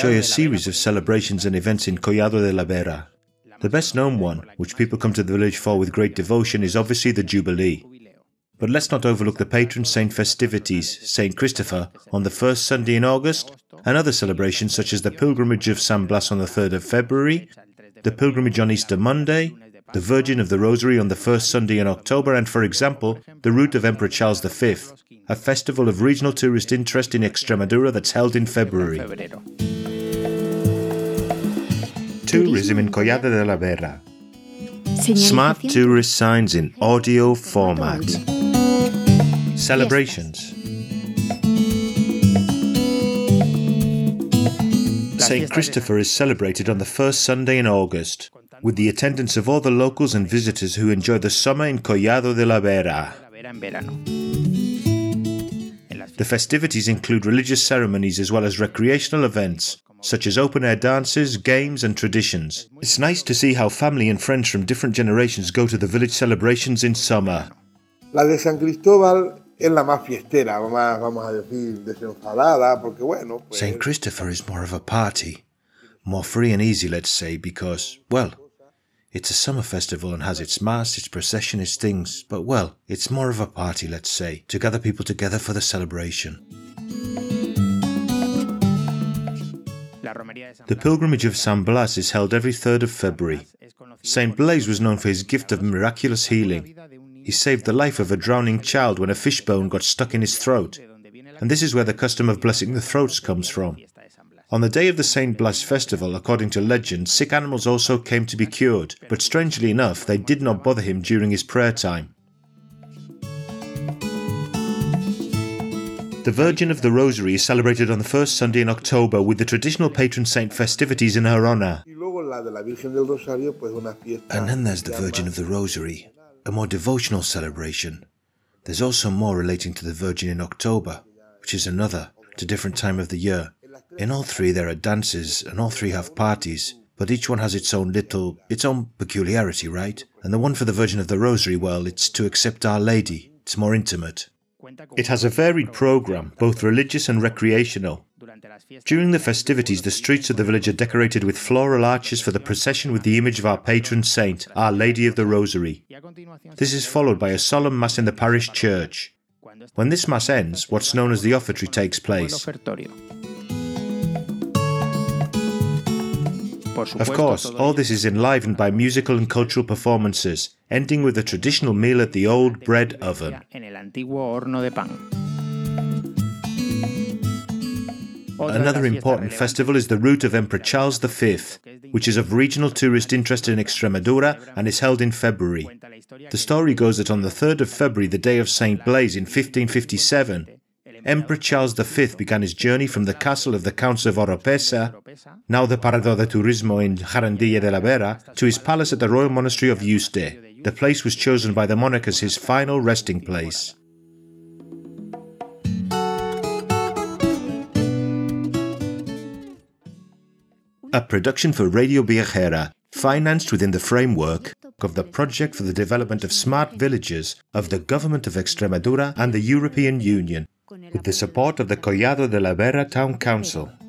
enjoy a series of celebrations and events in Collado de la Vera. The best known one, which people come to the village for with great devotion, is obviously the Jubilee. But let's not overlook the patron saint festivities, St. Christopher, on the first Sunday in August, and other celebrations such as the pilgrimage of San Blas on the 3rd of February, the pilgrimage on Easter Monday, the Virgin of the Rosary on the first Sunday in October, and, for example, the Route of Emperor Charles V, a festival of regional tourist interest in Extremadura that's held in February. Tourism in Collado de la Vera. Smart tourist signs in audio format. Celebrations. St. Christopher is celebrated on the first Sunday in August, with the attendance of all the locals and visitors who enjoy the summer in Collado de la Vera. The festivities include religious ceremonies as well as recreational events, such as open air dances, games, and traditions. It's nice to see how family and friends from different generations go to the village celebrations in summer. La de San Cristóbal es la más fiestera, más, vamos a decir, desenfadada, porque bueno. Pues... St. Christopher is more of a party, more free and easy, let's say, because, well, it's a summer festival and has its mass, its procession, its things, but well, it's more of a party, let's say, to gather people together for the celebration. The pilgrimage of San Blas is held every 3rd of February. Saint Blaise was known for his gift of miraculous healing. He saved the life of a drowning child when a fishbone got stuck in his throat. And this is where the custom of blessing the throats comes from. On the day of the Saint Blas festival, according to legend, sick animals also came to be cured, but strangely enough, they did not bother him during his prayer time. The Virgin of the Rosary is celebrated on the first Sunday in October with the traditional patron saint festivities in her honor. And then there's the Virgin of the Rosary, a more devotional celebration. There's also more relating to the Virgin in October, which is another, to different time of the year. In all three there are dances, and all three have parties, but each one has its own little, its own peculiarity, right? And the one for the Virgin of the Rosary, well, it's to accept Our Lady. It's more intimate. It has a varied program, both religious and recreational. During the festivities, the streets of the village are decorated with floral arches for the procession with the image of our patron saint, Our Lady of the Rosary. This is followed by a solemn mass in the parish church. When this mass ends, what's known as the offertory takes place. Of course, all this is enlivened by musical and cultural performances, ending with a traditional meal at the old bread oven. Another important festival is the Route of Emperor Charles V, which is of regional tourist interest in Extremadura and is held in February. The story goes that on the 3rd of February, the day of St. Blaise in 1557, Emperor Charles V began his journey from the castle of the Counts of Oropesa, now the Parador de Turismo in Jarandilla de la Vera, to his palace at the Royal Monastery of Yuste. The place was chosen by the monarch as his final resting place. A production for Radio Viajera, financed within the framework of the Project for the Development of Smart Villages of the Government of Extremadura and the European Union with the support of the Collado de la Vera Town Council.